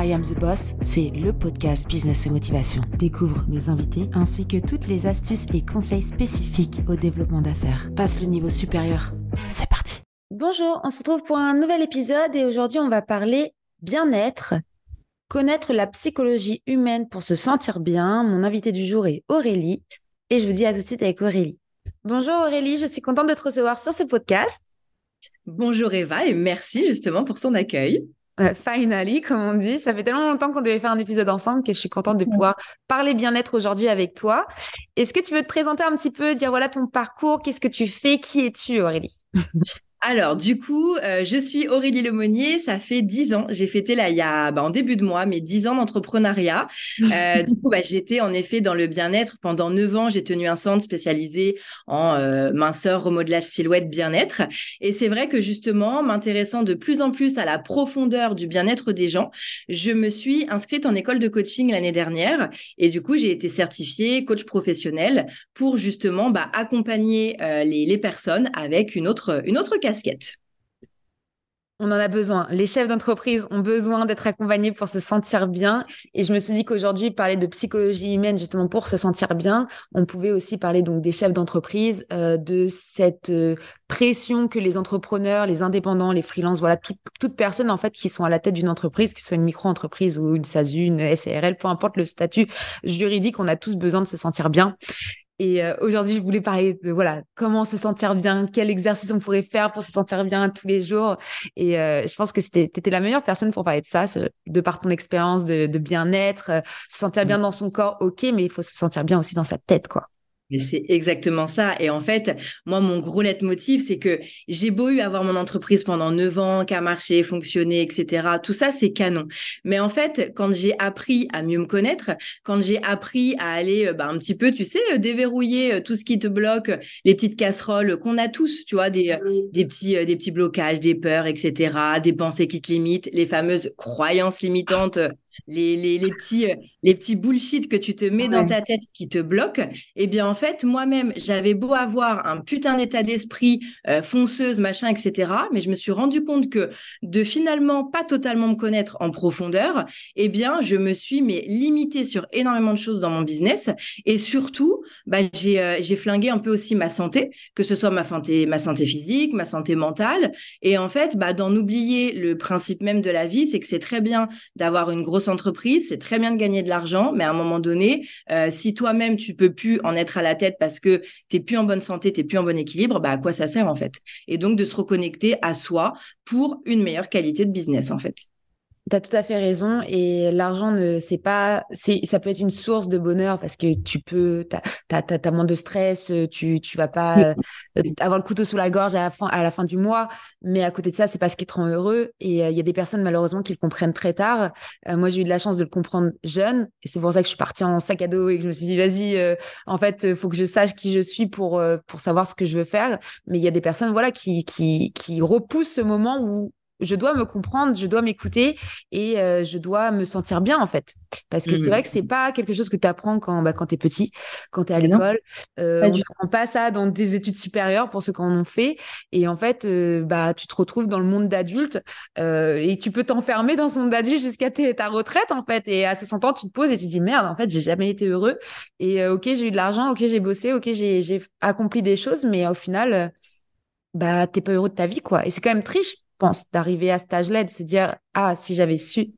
I Am the Boss, c'est le podcast Business et Motivation. Découvre mes invités ainsi que toutes les astuces et conseils spécifiques au développement d'affaires. Passe le niveau supérieur. C'est parti. Bonjour, on se retrouve pour un nouvel épisode et aujourd'hui on va parler bien-être, connaître la psychologie humaine pour se sentir bien. Mon invité du jour est Aurélie et je vous dis à tout de suite avec Aurélie. Bonjour Aurélie, je suis contente de te recevoir sur ce podcast. Bonjour Eva et merci justement pour ton accueil. Euh, finally, comme on dit, ça fait tellement longtemps qu'on devait faire un épisode ensemble que je suis contente de pouvoir parler bien-être aujourd'hui avec toi. Est-ce que tu veux te présenter un petit peu, dire voilà ton parcours, qu'est-ce que tu fais, qui es-tu Aurélie? Alors, du coup, euh, je suis Aurélie Lemonnier. Ça fait dix ans. J'ai fêté là, il y a, bah, en début de mois, mes dix ans d'entrepreneuriat. Euh, du coup, bah, j'étais en effet dans le bien-être. Pendant neuf ans, j'ai tenu un centre spécialisé en euh, minceur, remodelage, silhouette, bien-être. Et c'est vrai que justement, m'intéressant de plus en plus à la profondeur du bien-être des gens, je me suis inscrite en école de coaching l'année dernière. Et du coup, j'ai été certifiée coach professionnel pour justement bah, accompagner les, les personnes avec une autre, une autre On en a besoin. Les chefs d'entreprise ont besoin d'être accompagnés pour se sentir bien. Et je me suis dit qu'aujourd'hui, parler de psychologie humaine, justement pour se sentir bien, on pouvait aussi parler donc des chefs d'entreprise, euh, de cette euh, pression que les entrepreneurs, les indépendants, les freelances, voilà, toute, toute personne en fait qui sont à la tête d'une entreprise, que ce soit une micro-entreprise ou une SASU, une SARL, peu importe le statut juridique, on a tous besoin de se sentir bien. Et euh, aujourd'hui, je voulais parler de voilà comment se sentir bien, quel exercice on pourrait faire pour se sentir bien tous les jours. Et euh, je pense que c'était étais la meilleure personne pour parler de ça, de par ton expérience de, de bien-être, euh, se sentir bien dans son corps, ok, mais il faut se sentir bien aussi dans sa tête, quoi. Mais c'est exactement ça. Et en fait, moi, mon gros leitmotiv, c'est que j'ai beau eu avoir mon entreprise pendant neuf ans, qu'à marché, fonctionner, etc. Tout ça, c'est canon. Mais en fait, quand j'ai appris à mieux me connaître, quand j'ai appris à aller euh, bah, un petit peu, tu sais, euh, déverrouiller euh, tout ce qui te bloque, les petites casseroles qu'on a tous, tu vois, des, des, petits, des petits blocages, des peurs, etc., des pensées qui te limitent, les fameuses croyances limitantes les, les, les, petits, les petits bullshit que tu te mets dans ta tête qui te bloquent, eh bien, en fait, moi-même, j'avais beau avoir un putain d'état d'esprit euh, fonceuse, machin, etc., mais je me suis rendu compte que de finalement pas totalement me connaître en profondeur, eh bien, je me suis mais limitée sur énormément de choses dans mon business et surtout, bah, j'ai euh, j'ai flingué un peu aussi ma santé, que ce soit ma santé, ma santé physique, ma santé mentale, et en fait, bah, d'en oublier le principe même de la vie, c'est que c'est très bien d'avoir une grosse entreprise, c'est très bien de gagner de l'argent, mais à un moment donné, euh, si toi-même tu peux plus en être à la tête parce que tu n'es plus en bonne santé, tu n'es plus en bon équilibre, bah à quoi ça sert en fait? Et donc de se reconnecter à soi pour une meilleure qualité de business en fait. Tu as tout à fait raison. Et l'argent, ne c'est pas, c'est, ça peut être une source de bonheur parce que tu peux, tu as, moins de stress, tu, tu vas pas euh, avoir le couteau sous la gorge à la fin, à la fin du mois. Mais à côté de ça, c'est pas ce qui te rend heureux. Et euh, il y a des personnes, malheureusement, qui le comprennent très tard. Euh, moi, j'ai eu de la chance de le comprendre jeune. Et c'est pour ça que je suis partie en sac à dos et que je me suis dit, vas-y, en fait, faut que je sache qui je suis pour, pour savoir ce que je veux faire. Mais il y a des personnes, voilà, qui, qui, qui repoussent ce moment où je dois me comprendre, je dois m'écouter et euh, je dois me sentir bien en fait. Parce que c'est vrai que c'est pas quelque chose que tu apprends quand bah, quand tu es petit, quand tu es à l'école. Euh, on n'apprend pas ça dans des études supérieures pour ceux qui en ont fait. Et en fait, euh, bah tu te retrouves dans le monde d'adulte euh, et tu peux t'enfermer dans ce monde d'adulte jusqu'à ta retraite en fait. Et à 60 ans, tu te poses et tu te dis merde, en fait, j'ai jamais été heureux. Et ok, j'ai eu de l'argent, ok, j'ai bossé, ok, j'ai accompli des choses, mais au final, bah t'es pas heureux de ta vie quoi. Et c'est quand même triste pense, d'arriver à cet âge-là, de dire, ah, si j'avais su.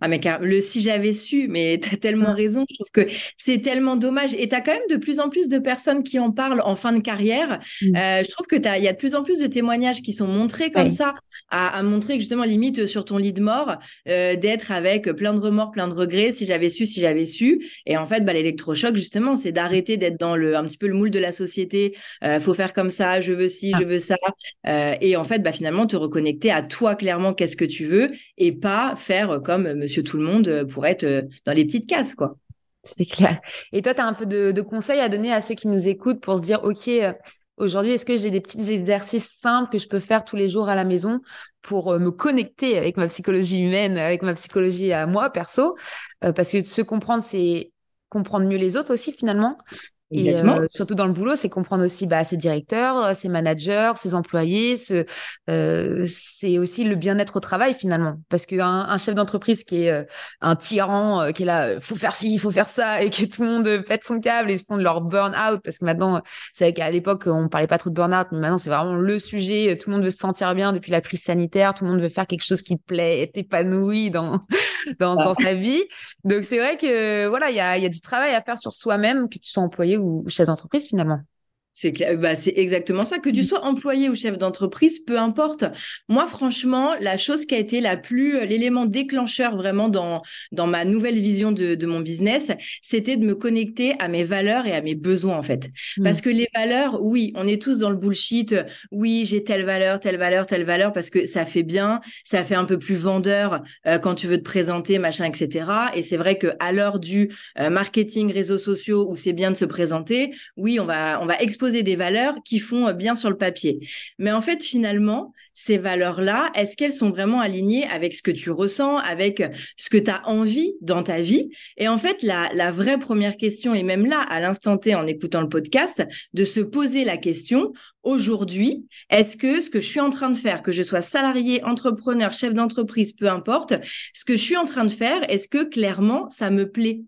Ah, mais le si j'avais su, mais tu as tellement raison. Je trouve que c'est tellement dommage. Et tu as quand même de plus en plus de personnes qui en parlent en fin de carrière. Mm. Euh, je trouve qu'il y a de plus en plus de témoignages qui sont montrés comme ça, à, montrer que justement, limite sur ton lit de mort, euh, d'être avec plein de remords, plein de regrets. Si j'avais su, si j'avais su. Et en fait, bah, l'électrochoc, justement, c'est d'arrêter d'être dans le, un petit peu le moule de la société. Euh, faut faire comme ça, je veux ci, ah. je veux ça. Euh, et en fait, bah, finalement, te reconnecter à toi clairement, qu'est-ce que tu veux, et pas faire comme Monsieur Tout le Monde euh, pour être euh, dans les petites cases, quoi. C'est clair. Et toi, tu as un peu de, conseils à donner à ceux qui nous écoutent pour se dire, OK, euh, aujourd'hui, est-ce que j'ai des petits exercices simples que je peux faire tous les jours à la maison pour me connecter avec ma psychologie humaine, avec ma psychologie à moi, perso? Parce que se comprendre, c'est comprendre mieux les autres aussi, finalement. Et euh, surtout dans le boulot, c'est comprendre aussi bah, ses directeurs, euh, ses managers, ses employés. Ce, euh, c'est aussi le bien-être au travail finalement. Parce qu'un un chef d'entreprise qui est euh, un tyran, qui est là, faut faire ci, il faut faire ça, et que tout le monde pète son câble et se font de leur burn-out. Parce que maintenant, c'est vrai qu'à l'époque, on parlait pas trop de burn-out, mais maintenant, c'est vraiment le sujet. Tout le monde veut se sentir bien depuis la crise sanitaire. Tout le monde veut faire quelque chose qui te plaît, être épanoui dans, dans, dans sa vie. Donc, c'est vrai que voilà, il y a, y a du travail à faire sur soi-même, que tu sois employé ou chef d'entreprise finalement. C'est bah, c'est exactement ça. Que tu mmh. sois employé ou chef d'entreprise, peu importe. Moi, franchement, la chose qui a été la plus, euh, l'élément déclencheur vraiment dans, dans ma nouvelle vision de, de mon business, c'était de me connecter à mes valeurs et à mes besoins, en fait. Mmh. Parce que les valeurs, oui, on est tous dans le bullshit. Oui, j'ai telle valeur, telle valeur, telle valeur, parce que ça fait bien, ça fait un peu plus vendeur euh, quand tu veux te présenter, machin, etc. Et c'est vrai que à l'heure du euh, marketing, réseaux sociaux, où c'est bien de se présenter, oui, on va, on va exposer des valeurs qui font euh, bien sur le papier. Mais en fait, finalement, ces valeurs-là, est-ce qu'elles sont vraiment alignées avec ce que tu ressens, avec ce que tu as envie dans ta vie? Et en fait, la, la vraie première question, et même là, à l'instant T, en écoutant le podcast, de se poser la question, aujourd'hui, est-ce que ce que je suis en train de faire, que je sois salarié, entrepreneur, chef d'entreprise, peu importe, ce que je suis en train de faire, est-ce que clairement, ça me plaît?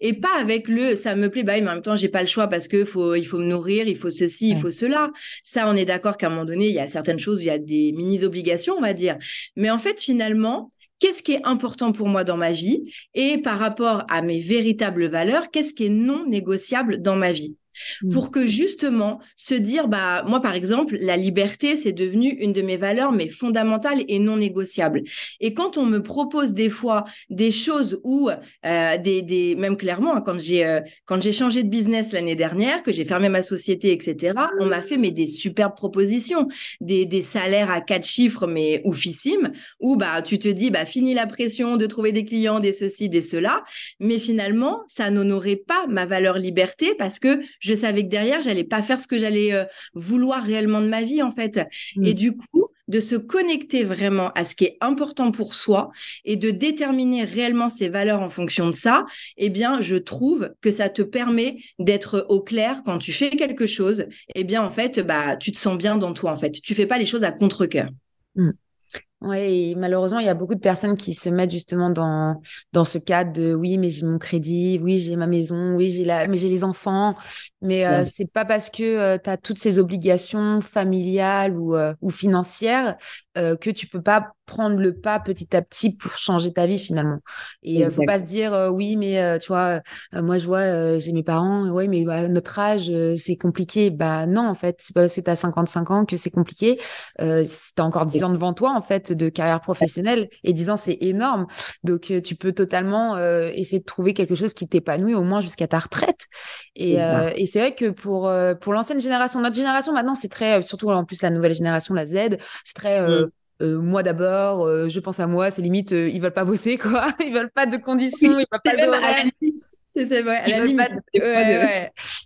Et pas avec le ça me plaît bah mais en même temps j'ai pas le choix parce que faut il faut me nourrir il faut ceci il faut cela. Ça on est d'accord qu'à un moment donné il y a certaines choses il y a des mini obligations on va dire. Mais en fait finalement qu'est-ce qui est important pour moi dans ma vie? Et par rapport à mes véritables valeurs qu'est-ce qui est non négociable dans ma vie? Mmh. pour que justement se dire, bah, moi, par exemple, la liberté, c'est devenu une de mes valeurs, mais fondamentales et non négociables. Et quand on me propose des fois des choses où, euh, des, des, même clairement, hein, quand j'ai, euh, quand j'ai changé de business l'année dernière, que j'ai fermé ma société, etc., on m'a fait, mais des superbes propositions, des, des salaires à quatre chiffres, mais oufissimes, où, bah, tu te dis, bah, fini la pression de trouver des clients, des ceci, des cela. Mais finalement, ça n'honorait pas ma valeur liberté parce que je savais que derrière, j'allais pas faire ce que j'allais euh, vouloir réellement de ma vie, en fait. Mm. Et du coup, de se connecter vraiment à ce qui est important pour soi et de déterminer réellement ses valeurs en fonction de ça, eh bien, je trouve que ça te permet d'être au clair quand tu fais quelque chose. Eh bien, en fait, bah, tu te sens bien dans toi, en fait. Tu fais pas les choses à contre-cœur. Mm. Ouais, malheureusement, il y a beaucoup de personnes qui se mettent justement dans dans ce cadre de oui, mais j'ai mon crédit, oui, j'ai ma maison, oui, j'ai la mais j'ai les enfants, mais euh, c'est pas parce que euh, tu as toutes ces obligations familiales ou euh, ou financières euh, que tu peux pas prendre le pas petit à petit pour changer ta vie finalement. Et euh, faut pas se dire euh, oui mais euh, tu vois moi je vois j'ai mes parents ouais mais à notre âge c'est compliqué. Bah non en fait, c'est pas parce que tu as 55 ans que c'est compliqué. Euh, tu as encore 10 ans devant toi en fait de carrière professionnelle et 10 ans c'est énorme. Donc tu peux totalement essayer de trouver quelque chose qui t'épanouit au moins jusqu'à ta retraite. Et, et c'est vrai que pour pour l'ancienne génération, notre génération maintenant c'est très surtout en plus la nouvelle génération la Z, c'est très mmh. Euh, moi d'abord, euh, je pense à moi, c'est limite, euh, ils veulent pas bosser, quoi. Ils veulent pas de conditions, ils veulent pas de C'est vrai, à la limite.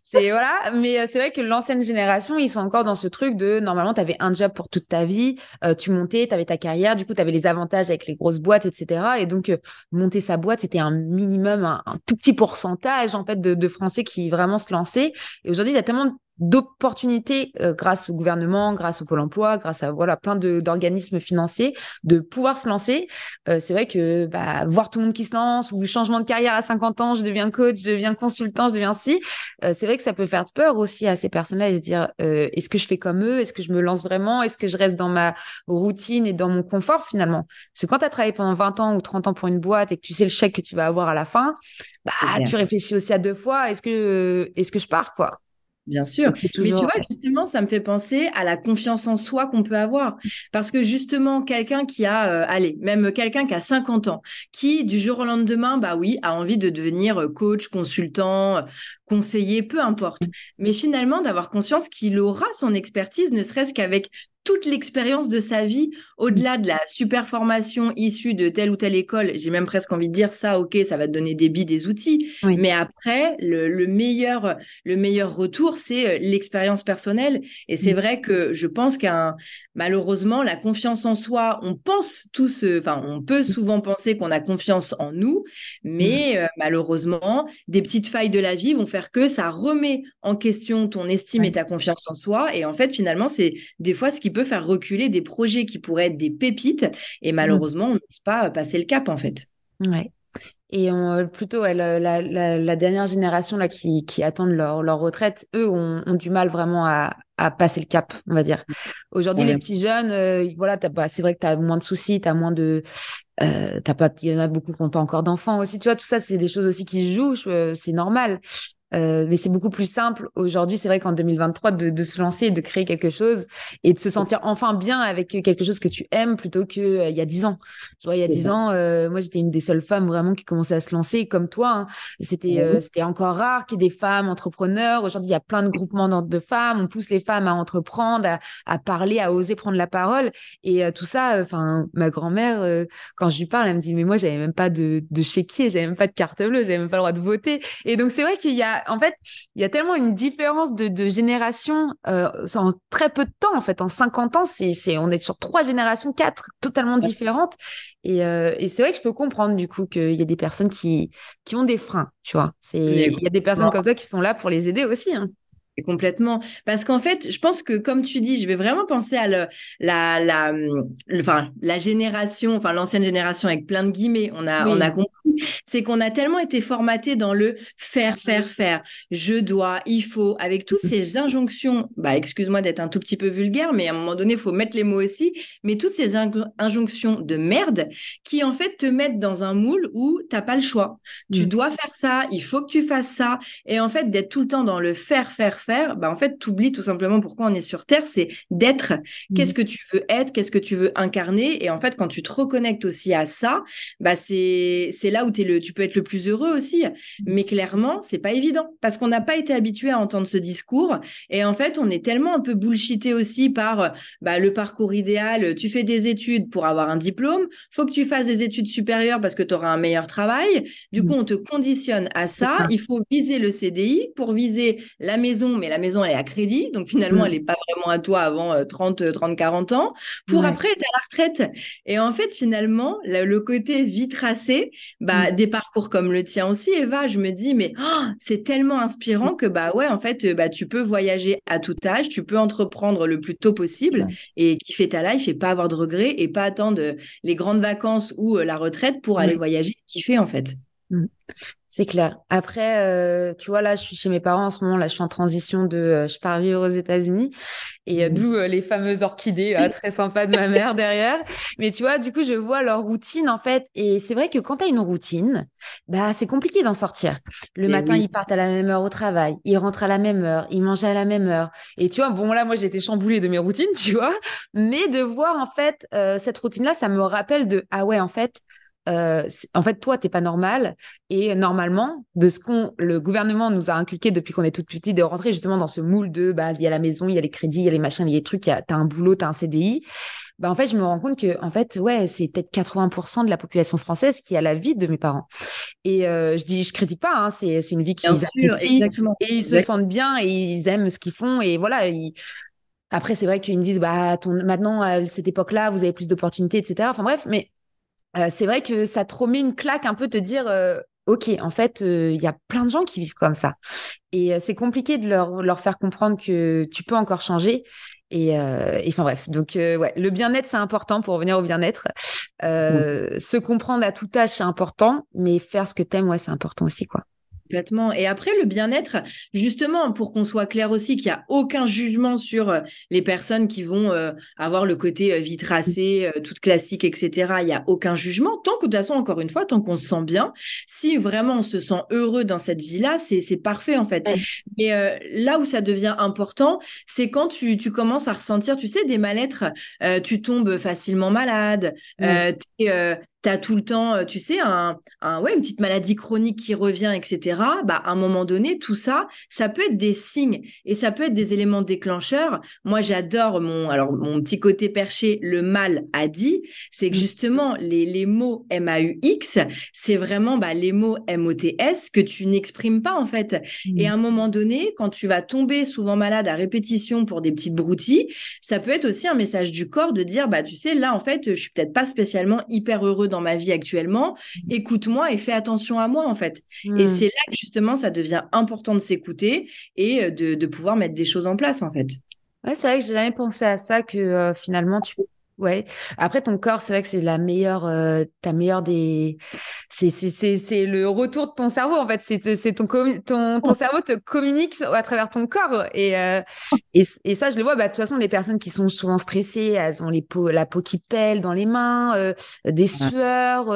C'est voilà, mais c'est vrai que l'ancienne génération, ils sont encore dans ce truc de normalement, tu avais un job pour toute ta vie, tu montais, tu avais ta carrière, du coup, tu avais les avantages avec les grosses boîtes, etc. Et donc, monter sa boîte, c'était un minimum, un, tout petit pourcentage en fait de, de Français qui vraiment se lançaient. Et aujourd'hui, il y a tellement d'opportunités euh, grâce au gouvernement, grâce au Pôle emploi, grâce à voilà plein d'organismes financiers de pouvoir se lancer. Euh, c'est vrai que bah, voir tout le monde qui se lance ou changement de carrière à 50 ans, je deviens coach, je deviens consultant, je deviens ci, euh, c'est vrai que ça peut faire peur aussi à ces personnes-là et se dire est-ce que je fais comme eux, est-ce que je me lance vraiment, est-ce que je reste dans ma routine et dans mon confort finalement? Parce que quand tu as travaillé pendant 20 ans ou 30 ans pour une boîte et que tu sais le chèque que tu vas avoir à la fin, bah tu réfléchis aussi à deux fois est-ce que est-ce que je pars quoi? Bien sûr. Mais tu vois, justement, ça me fait penser à la confiance en soi qu'on peut avoir. Parce que justement, quelqu'un qui a, euh, allez, même quelqu'un qui a 50 ans, qui du jour au lendemain, bah oui, a envie de devenir euh, coach, consultant, conseiller, peu importe. Mais finalement, d'avoir conscience qu'il aura son expertise, ne serait-ce qu'avec toute l'expérience de sa vie, au-delà de la super formation issue de telle ou telle école. J'ai même presque envie de dire ça, ok, ça va te donner des billes, des outils. Mais après, le, meilleur, le meilleur retour, c'est euh, l'expérience personnelle. Et c'est mm. vrai que je pense qu'un, malheureusement, la confiance en soi, on pense tous, enfin, on peut souvent penser qu'on a confiance en nous, mais mm. euh, malheureusement, des petites failles de la vie vont faire que ça remet en question ton estime et ta confiance en soi. Et en fait, finalement, c'est des fois ce qui peut faire reculer des projets qui pourraient être des pépites. Et mmh. malheureusement, on n'ose pas passer le cap, en fait. Ouais. Et on, plutôt, la, la, dernière génération là, qui, qui attendent leur, leur retraite, eux ont, ont, du mal vraiment à, à passer le cap, on va dire. Aujourd'hui, les petits jeunes, euh, voilà, c'est vrai que tu as moins de soucis, tu as moins de. Euh, t'as pas, il y en a beaucoup qui n'ont pas encore d'enfants aussi. Tu vois, tout ça, c'est des choses aussi qui jouent, c'est normal. Euh, mais c'est beaucoup plus simple aujourd'hui, c'est vrai qu'en 2023, de, de, se lancer de créer quelque chose et de se sentir enfin bien avec quelque chose que tu aimes plutôt que euh, il y a dix ans. Tu vois, il y a dix ans, euh, moi j'étais une des seules femmes vraiment qui commençait à se lancer comme toi. Hein. C'était c'était encore rare qu'il y ait des femmes entrepreneurs. Aujourd'hui, il y a plein de groupements de femmes. On pousse les femmes à entreprendre, à, à parler, à oser prendre la parole et tout ça. Enfin, ma grand-mère, quand je lui parle, elle me dit mais moi j'avais même pas de de chéquier, j'avais même pas de carte bleue, j'avais même pas le droit de voter. Et donc c'est vrai qu'il y a en fait, il y a tellement une différence de, de génération euh, en très peu de temps. En fait, en 50 ans, c'est, c'est, on est sur trois générations, quatre totalement différentes. Et, euh, et c'est vrai que je peux comprendre du coup qu'il y a des personnes qui, qui ont des freins, tu vois. C'est, il y a des personnes comme toi qui sont là pour les aider aussi. Hein. Complètement. Parce qu'en fait, je pense que, comme tu dis, je vais vraiment penser à le, la, la, enfin, la génération, enfin, l'ancienne génération avec plein de guillemets. On a, on a compris. C'est qu'on a tellement été formaté dans le faire, faire, faire. Je dois, il faut, avec toutes ces injonctions. Bah, excuse-moi d'être un tout petit peu vulgaire, mais à un moment donné, il faut mettre les mots aussi. Mais toutes ces injonctions de merde qui, en fait, te mettent dans un moule où t'as pas le choix. Tu mm. dois faire ça, il faut que tu fasses ça. Et en fait, d'être tout le temps dans le faire, faire, faire, bah en fait, tu oublies tout simplement pourquoi on est sur Terre, c'est d'être. Mmh. Qu'est-ce que tu veux être, qu'est-ce que tu veux incarner? Et en fait, quand tu te reconnectes aussi à ça, bah c'est là où es le, tu peux être le plus heureux aussi. Mmh. Mais clairement, c'est pas évident parce qu'on n'a pas été habitué à entendre ce discours. Et en fait, on est tellement un peu bullshité aussi par bah, le parcours idéal. Tu fais des études pour avoir un diplôme. Faut que tu fasses des études supérieures parce que tu auras un meilleur travail. Du mmh. coup, on te conditionne à ça. Il faut viser le CDI pour viser la maison mais la maison, elle est à crédit. Donc finalement, mm. elle n'est pas vraiment à toi avant 30, 30, 40 ans. Pour après être à la retraite. Et en fait, finalement, le, côté vie tracée, bah, mm. des parcours comme le tien aussi, Eva, je me dis, mais oh, c'est tellement inspirant que, bah ouais, en fait, bah, tu peux voyager à tout âge, tu peux entreprendre le plus tôt possible et kiffer ta life et pas avoir de regrets et pas attendre les grandes vacances ou euh, la retraite pour aller voyager et kiffer, en fait. C'est clair. Après, euh, tu vois, là, je suis chez mes parents en ce moment. Là, je suis en transition de, euh, je pars vivre aux États-Unis, et euh, mmh. d'où les fameuses orchidées très sympas de ma mère derrière. Mais tu vois, du coup, je vois leur routine en fait, et c'est vrai que quand tu as une routine, bah, c'est compliqué d'en sortir. Le matin, ils partent à la même heure au travail, ils rentrent à la même heure, ils mangent à la même heure. Et tu vois, bon là, moi, j'ai été chamboulée de mes routines, tu vois, mais de voir en fait cette routine-là, ça me rappelle de ah ouais, en fait euh, en fait, toi, t'es pas normal. Et normalement, de ce qu'on le gouvernement nous a inculqué depuis qu'on est toute petite, de rentrer justement dans ce moule de, bah, il y a la maison, il y a les crédits, il y a les machins, il y a les trucs, t'as un boulot, t'as un CDI. Bah, en fait, je me rends compte que, en fait, ouais, c'est peut-être 80% de la population française qui a la vie de mes parents. Et euh, je dis, je critique pas, hein, c'est, une vie qu'ils apprécient. Et ils se sentent bien et ils aiment ce qu'ils font. Et voilà, après, c'est vrai qu'ils me disent, bah, ton, maintenant, à cette époque-là, vous avez plus d'opportunités, etc. Enfin bref, mais euh, c'est vrai que ça te remet une claque un peu te dire euh, ok en fait euh, il y a plein de gens qui vivent comme ça. Et c'est compliqué de leur, leur faire comprendre que tu peux encore changer. Et, enfin bref. Donc ouais le bien-être c'est important pour revenir au bien-être. Se comprendre à tout âge c'est important mais faire ce que t'aimes ouais c'est important aussi quoi Complètement. Et après, le bien-être, justement, pour qu'on soit clair aussi qu'il n'y a aucun jugement sur euh, les personnes qui vont euh, avoir le côté euh, vie tracée, toute classique, etc. Il n'y a aucun jugement. Tant que, de toute façon, encore une fois, tant qu'on se sent bien, si vraiment on se sent heureux dans cette vie-là, c'est parfait, en fait. Mais là où ça devient important, c'est quand tu, tu, commences à ressentir, tu sais, des mal-être, tu tombes facilement malade, tu tu as tout le temps, tu sais, un, un, ouais, une petite maladie chronique qui revient, etc., bah, à un moment donné, tout ça, ça peut être des signes et ça peut être des éléments déclencheurs. Moi, j'adore mon, alors, mon petit côté perché, le mal a dit, c'est que mmh. justement, les, les mots M-A-U-X, c'est vraiment bah, les mots M-O-T-S que tu n'exprimes pas, en fait. Et à un mmh. moment donné, quand tu vas tomber souvent malade à répétition pour des petites broutilles, ça peut être aussi un message du corps de dire, bah, tu sais, là, en fait, je suis peut-être pas spécialement hyper heureux dans ma vie actuellement. Mmh. Écoute-moi et fais attention à moi, en fait. Et c'est là que justement, ça devient important de s'écouter et euh, de, de pouvoir mettre des choses en place, en fait. Ouais, c'est vrai que j'ai jamais pensé à ça, que euh, finalement, tu Ouais. Après, ton corps, c'est vrai que c'est la meilleure, euh, ta meilleure des. C'est, c'est, c'est, c'est le retour de ton cerveau, en fait. C'est, c'est ton, ton, ton cerveau te communique à travers ton corps. Et, euh, et, et, ça, je le vois. Bah, de toute façon, les personnes qui sont souvent stressées, elles ont les peaux, la peau qui pèle dans les mains, euh, des sueurs.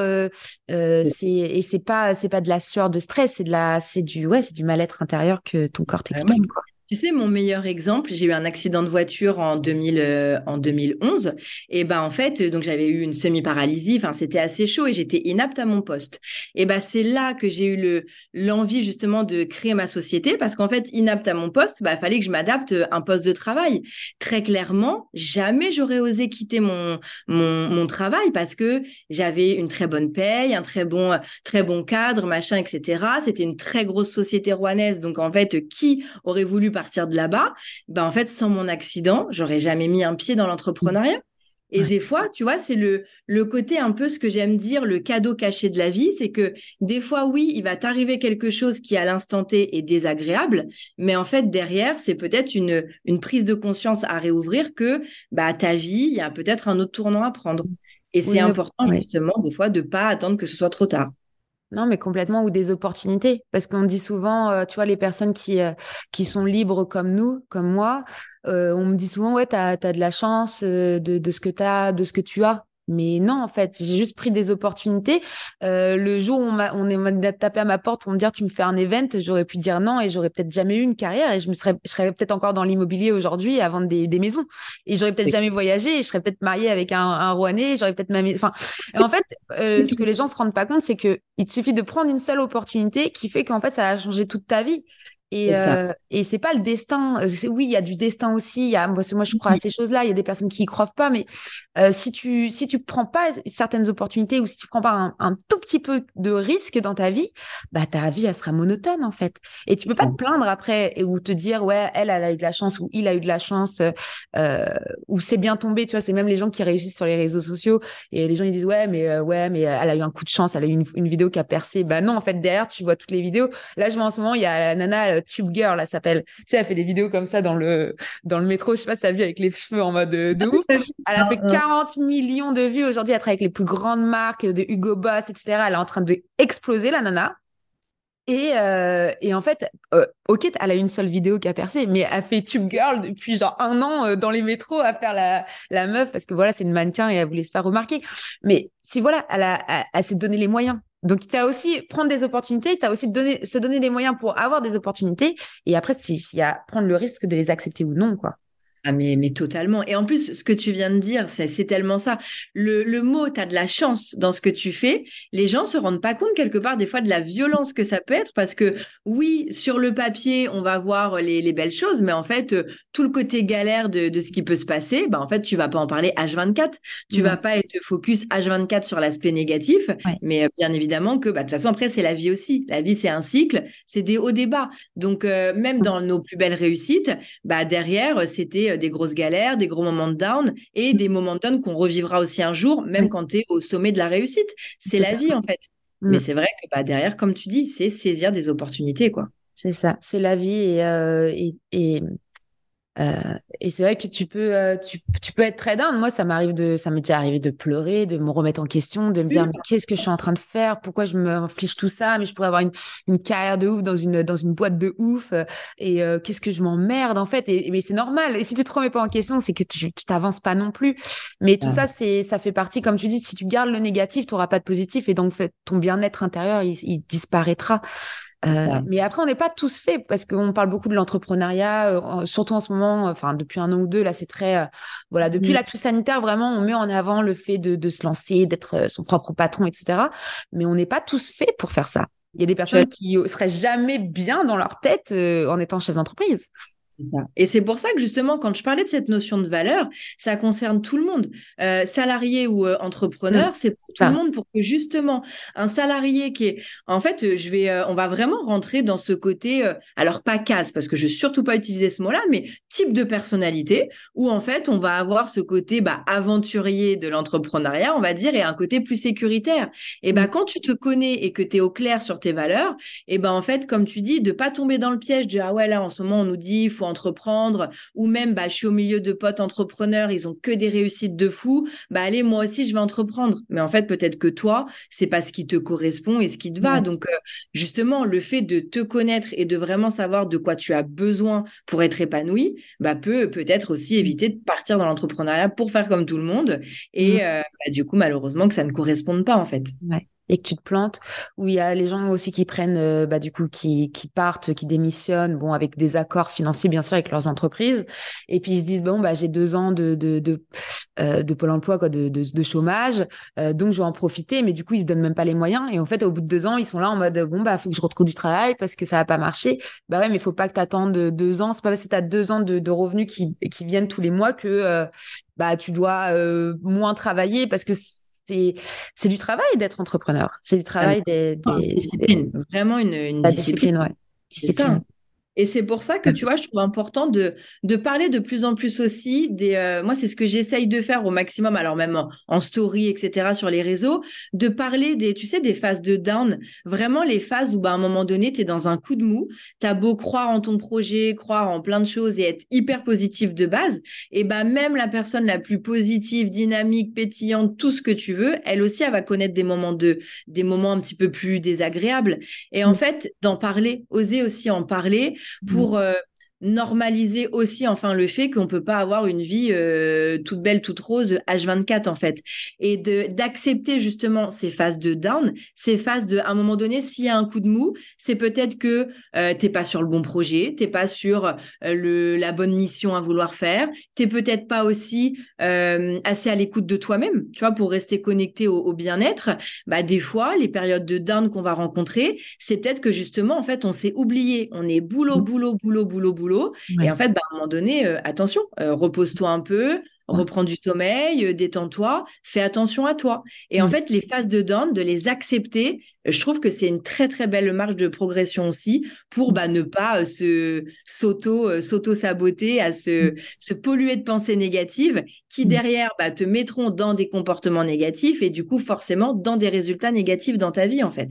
C'est, et c'est pas, c'est pas de la sueur de stress, c'est de la, c'est du, ouais, c'est du mal-être intérieur que ton corps t'exprime, quoi. Tu sais, mon meilleur exemple, j'ai eu un accident de voiture en 2000, euh, 2011. Et ben en fait, donc j'avais eu une semi-paralysie. Enfin, c'était assez chaud et j'étais inapte à mon poste. Et ben c'est là que j'ai eu le l'envie justement de créer ma société parce qu'en fait, inapte à mon poste, bah fallait que je m'adapte à un poste de travail. Très clairement, jamais j'aurais osé quitter mon mon, mon travail parce que j'avais une très bonne paye, un très bon très bon cadre, machin, etc. C'était une très grosse société rouennaise. Donc en fait, qui aurait voulu partir de là-bas, ben en fait, sans mon accident, j'aurais jamais mis un pied dans l'entrepreneuriat. Et des fois, tu vois, c'est le, le côté un peu ce que j'aime dire, le cadeau caché de la vie, c'est que des fois, oui, il va t'arriver quelque chose qui à l'instant T est désagréable, mais en fait, derrière, c'est peut-être une, une prise de conscience à réouvrir que bah, ta vie, il y a peut-être un autre tournant à prendre. Et c'est important, justement, des fois, de pas attendre que ce soit trop tard. Non, mais complètement, ou des opportunités. Parce qu'on dit souvent, euh, tu vois, les personnes qui, euh, qui sont libres comme nous, comme moi, euh, on me dit souvent, ouais, tu as, de la chance de, ce que as, de ce que tu as. Mais non, en fait, j'ai juste pris des opportunités. Euh, le jour où on m'a, on est tapé à ma porte pour me dire tu me fais un event, j'aurais pu dire non et j'aurais peut-être jamais eu une carrière et je me serais, je serais peut-être encore dans l'immobilier aujourd'hui à vendre des, des maisons et j'aurais peut-être jamais voyagé et je serais peut-être mariée avec un, un Rouennais, j'aurais peut-être même, enfin, en fait, euh, ce que les gens se rendent pas compte, c'est que il suffit de prendre une seule opportunité qui fait qu'en fait ça a changé toute ta vie. Et, euh, et c'est pas le destin. Oui, il y a du destin aussi. Il y a, moi, je crois à ces choses-là. Il y a des personnes qui y croient pas, mais euh, si tu si tu prends pas certaines opportunités ou si tu prends pas un, un, tout petit peu de risque dans ta vie, bah ta vie elle sera monotone en fait. Et tu peux pas te plaindre après et, ou te dire ouais elle elle a eu de la chance ou il a eu de la chance euh, ou c'est bien tombé. Tu vois, c'est même les gens qui réussissent sur les réseaux sociaux et les gens ils disent ouais mais ouais mais elle a eu un coup de chance, elle a eu une, une vidéo qui a percé. Bah non en fait derrière tu vois toutes les vidéos. Là je vois en ce moment il y a la nana euh, Tube Girl, là, s'appelle. Tu sais, elle fait des vidéos comme ça dans le, dans le métro. Je sais pas si t'as vu avec les cheveux en mode de, de ouf. Elle a fait 40 millions de vues aujourd'hui. Elle travaille avec les plus grandes marques de Hugo Boss, etc. Elle est en train de exploser, la nana. Et, euh, et en fait, euh, ok, elle a une seule vidéo qui a percé, mais elle fait Tube Girl depuis genre un an euh, dans les métros à faire la, la meuf parce que voilà, c'est une mannequin et elle voulait se faire remarquer. Mais si voilà, elle, a, elle, elle s'est donné les moyens. Donc, tu as aussi prendre des opportunités, tu as aussi donner, se donner des moyens pour avoir des opportunités. Et après, s'il y a prendre le risque de les accepter ou non, quoi. Ah mais, mais totalement. Et en plus, ce que tu viens de dire, c'est tellement ça. Le, le mot, tu as de la chance dans ce que tu fais. Les gens se rendent pas compte quelque part des fois de la violence que ça peut être parce que oui, sur le papier, on va voir les, les belles choses, mais en fait, euh, tout le côté galère de, de ce qui peut se passer, bah en fait, tu vas pas en parler H24. Tu vas pas être focus H24 sur l'aspect négatif, mais euh, bien évidemment que bah, de toute façon, après, c'est la vie aussi. La vie, c'est un cycle, c'est des hauts, des bas. Donc, euh, même dans nos plus belles réussites, bah, derrière, c'était des grosses galères, des gros moments de down et des moments de down qu'on revivra aussi un jour, même quand tu es au sommet de la réussite. C'est la vie en fait. Mais mm. c'est vrai que bah, derrière, comme tu dis, c'est saisir des opportunités. quoi. C'est ça, c'est la vie et, euh, et euh, et c'est vrai que tu peux, euh, tu, tu, peux être très down. Moi, ça m'arrive de, ça m'est déjà arrivé de pleurer, de me remettre en question, de me dire mais qu'est-ce que je suis en train de faire? Pourquoi je me inflige tout ça? Mais je pourrais avoir une, une carrière de ouf dans une dans une boîte de ouf. Et euh, qu'est-ce que je m'emmerde en fait? Et, Mais c'est normal. Et si tu te remets pas en question, c'est que tu t'avances pas non plus. Mais tout ça, c'est ça fait partie, comme tu dis, si tu gardes le négatif, tu auras pas de positif et donc ton bien-être intérieur, il, il disparaîtra. Euh, mais après, on n'est pas tous faits parce qu'on parle beaucoup de l'entrepreneuriat, euh, surtout en ce moment, enfin depuis un an ou deux, là c'est très, euh, voilà, depuis mm. la crise sanitaire, vraiment, on met en avant le fait de, de se lancer, d'être son propre patron, etc. Mais on n'est pas tous faits pour faire ça. Il y a des personnes qui seraient jamais bien dans leur tête en étant chef d'entreprise. Et c'est pour ça que justement, quand je parlais de cette notion de valeur, ça concerne tout le monde, euh, salarié ou euh, entrepreneur, mmh, c'est pour tout le monde pour que justement un salarié qui est, en fait, euh, je vais, on va vraiment rentrer dans ce côté, alors pas casse parce que je vais surtout pas utiliser ce mot-là, mais type de personnalité où en fait on va avoir ce côté bah, aventurier de l'entrepreneuriat, on va dire, et un côté plus sécuritaire. Et bah mmh. quand tu te connais et que tu es au clair sur tes valeurs, et ben en fait, comme tu dis, de pas tomber dans le piège de ah ouais là en ce moment on nous dit il faut entreprendre, ou même bah, je suis au milieu de potes entrepreneurs, ils ont que des réussites de fou, bah allez, moi aussi je vais entreprendre. Mais en fait, peut-être que toi, c'est pas ce qui te correspond et ce qui te va. Donc, euh, justement, le fait de te connaître et de vraiment savoir de quoi tu as besoin pour être épanoui, bah, peut peut-être aussi éviter de partir dans l'entrepreneuriat pour faire comme tout le monde. Et euh, bah, du coup, malheureusement, que ça ne corresponde pas en fait et que tu te plantes, où il y a les gens aussi qui prennent, euh, bah, du coup, qui, qui partent, qui démissionnent, bon, avec des accords financiers, bien sûr, avec leurs entreprises, et puis ils se disent, bon, bah, j'ai deux ans de, de, de, euh, de Pôle emploi, quoi, de, de, de chômage, euh, donc je vais en profiter, mais du coup, ils se donnent même pas les moyens, et en fait, au bout de deux ans, ils sont là en mode, bon, bah, faut que je retrouve du travail parce que ça va pas marcher. Bah ouais, mais faut pas que tu attendes deux ans, c'est pas parce que tu as deux ans de, de revenus qui, qui viennent tous les mois que, bah, tu dois moins travailler parce que c'est c'est du travail d'être entrepreneur. C'est du travail des, des, discipline. Vraiment une, une discipline. discipline ouais. Discipline. Et c'est pour ça que, tu vois, je trouve important de, de parler de plus en plus aussi des. Euh, moi, c'est ce que j'essaye de faire au maximum, alors même en, story, etc., sur les réseaux, de parler des, tu sais, des phases de down, vraiment les phases où, bah, à un moment donné, tu es dans un coup de mou, tu as beau croire en ton projet, croire en plein de choses et être hyper positif de base, et bah, même la personne la plus positive, dynamique, pétillante, tout ce que tu veux, elle aussi, elle va connaître des moments de, des moments un petit peu plus désagréables. Et en mmh. fait, d'en parler, oser aussi en parler, pour mmh. Normaliser aussi enfin le fait qu'on peut pas avoir une vie euh, toute belle toute rose H24 en fait. Et de d'accepter justement ces phases de down ces phases de à un moment donné s'il y a un coup de mou c'est peut-être que euh, t'es pas sur le bon projet t'es pas sur euh, le la bonne mission à vouloir faire t'es peut-être pas aussi euh, assez à l'écoute de toi-même tu vois pour rester connecté au, bien-être. Bah des fois les périodes de down qu'on va rencontrer c'est peut-être que justement en fait on s'est oublié. On est boulot boulot boulot boulot boulot et en fait, bah, à un moment donné, euh, attention, euh, repose-toi un peu, reprends du sommeil, euh, détends-toi, fais attention à toi. Et en fait, les phases de down, de les accepter, je trouve que c'est une très très belle marge de progression aussi pour bah, ne pas se s'auto s'auto saboter, à se, se polluer de pensées négatives qui derrière bah, te mettront dans des comportements négatifs et du coup forcément dans des résultats négatifs dans ta vie en fait.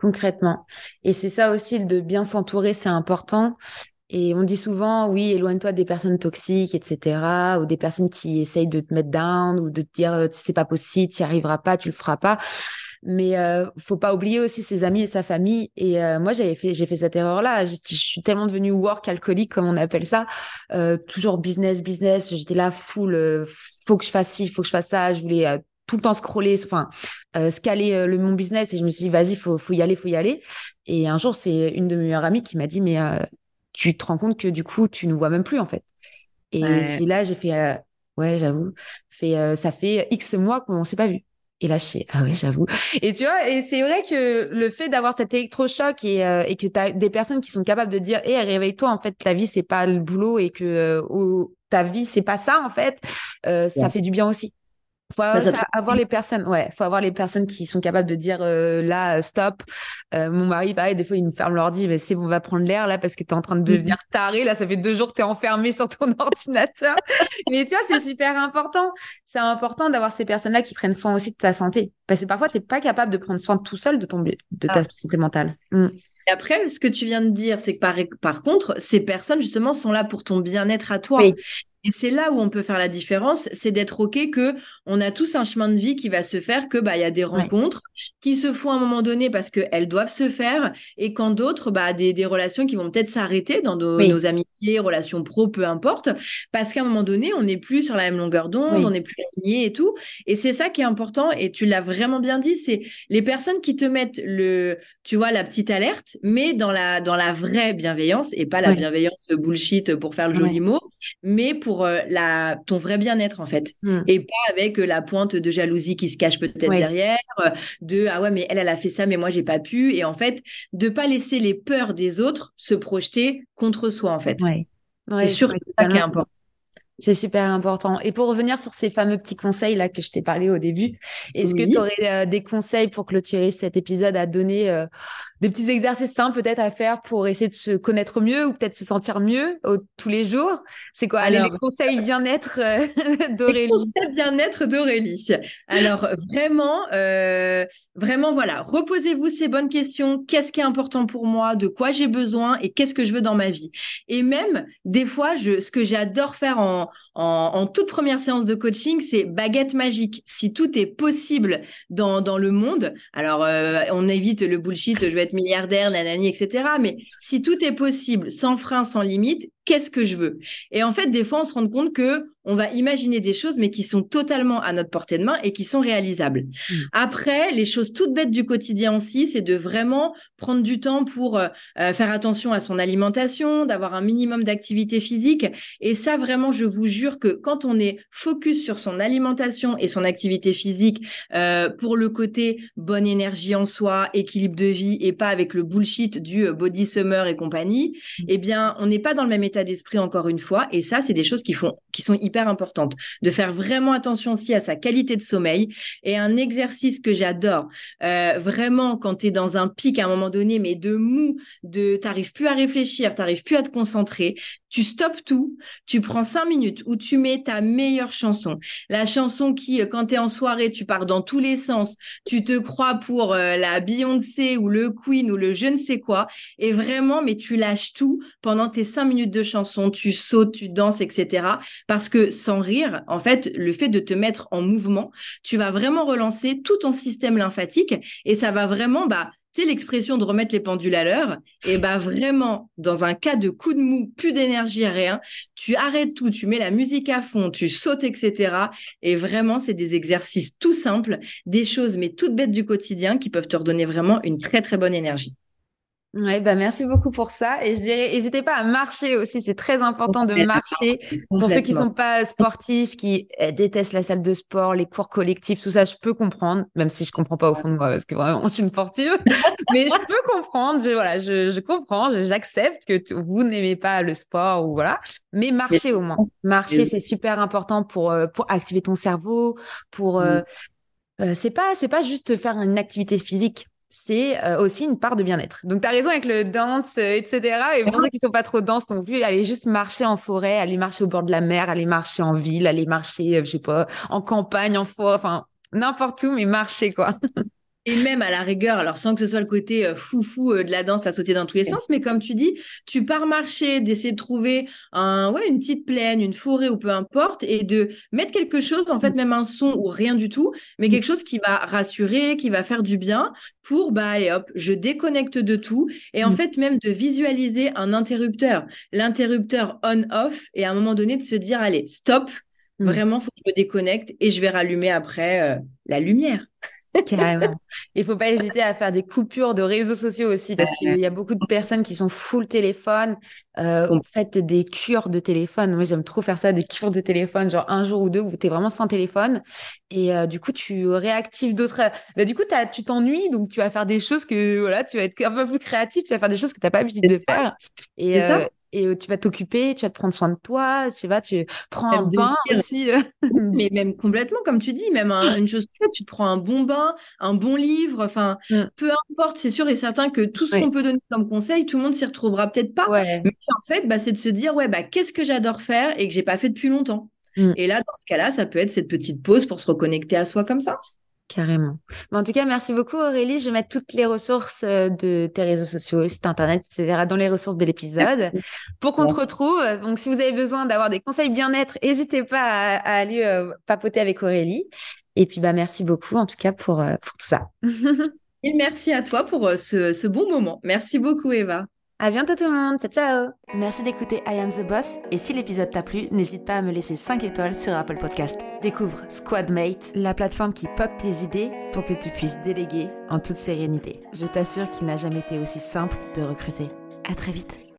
Concrètement. Et c'est ça aussi de bien s'entourer, c'est important. Et on dit souvent, oui, éloigne-toi des personnes toxiques, etc., ou des personnes qui essayent de te mettre down, ou de te dire, euh, c'est pas possible, tu n'y arriveras pas, tu le feras pas. Mais euh, faut pas oublier aussi ses amis et sa famille. Et euh, moi, j'avais fait, j'ai fait cette erreur-là. Je, suis tellement devenue work alcoolique, comme on appelle ça, euh, toujours business, business. J'étais là full, euh, faut que je fasse ci, faut que je fasse ça. Je voulais tout le temps scroller, enfin scaler le mon business. Et je me suis dit, vas-y, faut, faut y aller, faut y aller. Et un jour, c'est une de mes meilleures amies qui m'a dit, mais tu te rends compte que du coup, tu ne vois même plus en fait. Et puis là, j'ai fait, euh, ouais, j'avoue, fait, euh, ça fait X mois qu'on ne s'est pas vu. Et là, je fais, ah ouais, j'avoue. Et tu vois, et c'est vrai que le fait d'avoir cet électrochoc et, euh, et que tu as des personnes qui sont capables de dire, hé, réveille-toi, en fait, la vie, c'est pas le boulot et que ta vie, c'est pas ça, en fait, ça fait du bien aussi faut avoir les personnes ouais faut avoir les personnes qui sont capables de dire euh, là stop euh, mon mari pareil des fois il me ferme l'ordi mais c'est bon on va prendre l'air là parce que tu es en train de devenir mm-hmm. taré là ça fait deux jours que tu es enfermé sur ton ordinateur mais tu vois c'est super important c'est important d'avoir ces personnes là qui prennent soin aussi de ta santé parce que parfois c'est pas capable de prendre soin tout seul de ton de ta ah. santé mentale mm. Et après, ce que tu viens de dire, c'est que par, par contre, ces personnes, justement, sont là pour ton bien-être à toi. Et c'est là où on peut faire la différence, c'est d'être ok que on a tous un chemin de vie qui va se faire, que bah il y a des rencontres qui se font à un moment donné parce qu'elles doivent se faire, et quand d'autres, bah des, des relations qui vont peut-être s'arrêter dans nos, amitiés, relations pro, peu importe, parce qu'à un moment donné, on n'est plus sur la même longueur d'onde, on n'est plus aligné et tout. Et c'est ça qui est important. Et tu l'as vraiment bien dit, c'est les personnes qui te mettent le, tu vois, la petite alerte, mais dans la dans la vraie bienveillance et pas la bienveillance bullshit pour faire le joli mot, mais pour euh, la ton vrai bien-être en fait, mmh. et pas avec euh, la pointe de jalousie qui se cache peut-être derrière, euh, de ah ouais mais elle elle a fait ça mais moi j'ai pas pu, et en fait de pas laisser les peurs des autres se projeter contre soi en fait. c'est surtout ça qui est important. C'est super important. Et pour revenir sur ces fameux petits conseils là que je t'ai parlé au début, est-ce que tu aurais des conseils pour clôturer cet épisode à donner des petits exercices simples peut-être à faire pour essayer de se connaître mieux ou peut-être se sentir mieux tous les jours. C'est quoi? Allez, les conseils bien-être euh, d'Aurélie conseils bien-être d'Aurélie. Alors vraiment, euh, vraiment voilà, reposez-vous ces bonnes questions. Qu'est-ce qui est important pour moi? De quoi j'ai besoin? Et qu'est-ce que je veux dans ma vie? Et même des fois, je, ce que j'adore faire en, en, toute première séance de coaching, c'est baguette magique. Si tout est possible dans, dans le monde, alors euh, on évite le bullshit, je vais être milliardaire, nanani, etc. Mais si tout est possible, sans frein, sans limite, qu'est-ce que je veux? Et en fait, des fois, on se rend compte que on va imaginer des choses, mais qui sont totalement à notre portée de main et qui sont réalisables. Mmh. Après, les choses toutes bêtes du quotidien aussi, c'est de vraiment prendre du temps pour euh, euh, faire attention à son alimentation, d'avoir un minimum d'activité physique. Et ça, vraiment, je vous jure que quand on est focus sur son alimentation et son activité physique euh, pour le côté bonne énergie en soi, équilibre de vie et pas avec le bullshit du body summer et compagnie, mmh. eh bien, on n'est pas dans le même état d'esprit encore une fois. Et ça, c'est des choses qui font, qui sont hyper importantes. De faire vraiment attention aussi à sa qualité de sommeil. Et un exercice que j'adore, euh, vraiment quand tu es dans un pic à un moment donné, mais de mou, de t'arrives plus à réfléchir, t'arrives plus à te concentrer, tu stoppes tout, tu prends cinq minutes où tu mets ta meilleure chanson. La chanson qui, euh, quand tu es en soirée, tu pars dans tous les sens, tu te crois pour euh, la Beyoncé ou le Queen ou le je ne sais quoi. Et vraiment, mais tu lâches tout pendant tes cinq minutes de chanson, tu sautes, tu danses, etc. Parce que sans rire, en fait, le fait de te mettre en mouvement, tu vas vraiment relancer tout ton système lymphatique et ça va vraiment, bah, tu sais, l'expression de remettre les pendules à l'heure, et bah vraiment, dans un cas de coup de mou, plus d'énergie, rien, tu arrêtes tout, tu mets la musique à fond, tu sautes, etc. Et vraiment, c'est des exercices tout simples, des choses mais toutes bêtes du quotidien qui peuvent te redonner vraiment une très très bonne énergie. Ouais, bah merci beaucoup pour ça. Et je dirais, n'hésitez pas à marcher aussi. C'est très important de marcher. Pour ceux qui sont pas sportifs, qui eh, détestent la salle de sport, les cours collectifs, tout ça, je peux comprendre, même si je comprends pas au fond de moi parce que vraiment, je suis une sportive. Mais je peux comprendre. Je, voilà, je, je comprends. J'accepte que vous n'aimez pas le sport ou voilà. Mais marcher au moins. Marcher, c'est super important pour, euh, pour activer ton cerveau, pour, euh, euh, c'est pas, c'est pas juste faire une activité physique c'est euh, aussi une part de bien-être. Donc, tu as raison avec le dance, euh, etc. Et pour ceux qui sont pas trop denses non plus, aller juste marcher en forêt, aller marcher au bord de la mer, aller marcher en ville, aller marcher, euh, je sais pas, en campagne, en forêt, enfin, n'importe où, mais marcher, quoi. Et même à la rigueur, alors sans que ce soit le côté euh, foufou euh, de la danse à sauter dans tous les sens, mais comme tu dis, tu pars marcher, d'essayer de trouver un, ouais, une petite plaine, une forêt ou peu importe, et de mettre quelque chose, en fait, même un son ou rien du tout, mais quelque chose qui va rassurer, qui va faire du bien pour, bah, allez hop, je déconnecte de tout. Et en mm. fait, même de visualiser un interrupteur, l'interrupteur on-off, et à un moment donné, de se dire, allez, stop, mm. vraiment, faut que je me déconnecte et je vais rallumer après euh, la lumière. Carrément. Il faut pas hésiter à faire des coupures de réseaux sociaux aussi parce qu'il y a beaucoup de personnes qui sont full téléphone. Euh, en fait, des cures de téléphone. Moi, j'aime trop faire ça, des cures de téléphone, genre un jour ou deux où tu es vraiment sans téléphone. Et euh, du coup, tu réactives d'autres. Bah, du coup, tu t'ennuies, donc tu vas faire des choses que, voilà, tu vas être un peu plus créatif, tu vas faire des choses que tu n'as pas l'habitude de faire. Et, euh, et tu vas t'occuper, tu vas te prendre soin de toi, tu vas, tu prends un bain aussi. Euh. mais même complètement, comme tu dis, même une chose tu te prends un bon bain, un bon livre, enfin, mm. peu importe, c'est sûr et certain que tout ce qu'on peut donner comme conseil, tout le monde s'y retrouvera peut-être pas. Mais en fait, bah, c'est de se dire, ouais, bah, qu'est-ce que j'adore faire et que j'ai pas fait depuis longtemps. Mm. Et là, dans ce cas-là, ça peut être cette petite pause pour se reconnecter à soi comme ça. Carrément. Mais en tout cas, merci beaucoup Aurélie. Je vais mettre toutes les ressources euh, de tes réseaux sociaux, site internet, etc. dans les ressources de l'épisode pour qu'on te retrouve. Donc, si vous avez besoin d'avoir des conseils bien-être, n'hésitez pas à, aller euh, papoter avec Aurélie. Et puis, bah, merci beaucoup en tout cas pour, euh, pour tout ça. Et merci à toi pour ce, ce bon moment. Merci beaucoup Eva. À bientôt tout le monde. Ciao, ciao. Merci d'écouter I Am the Boss. Et si l'épisode t'a plu, n'hésite pas à me laisser 5 étoiles sur Apple Podcast. Découvre Squadmate, la plateforme qui pop tes idées pour que tu puisses déléguer en toute sérénité. Je t'assure qu'il n'a jamais été aussi simple de recruter. À très vite.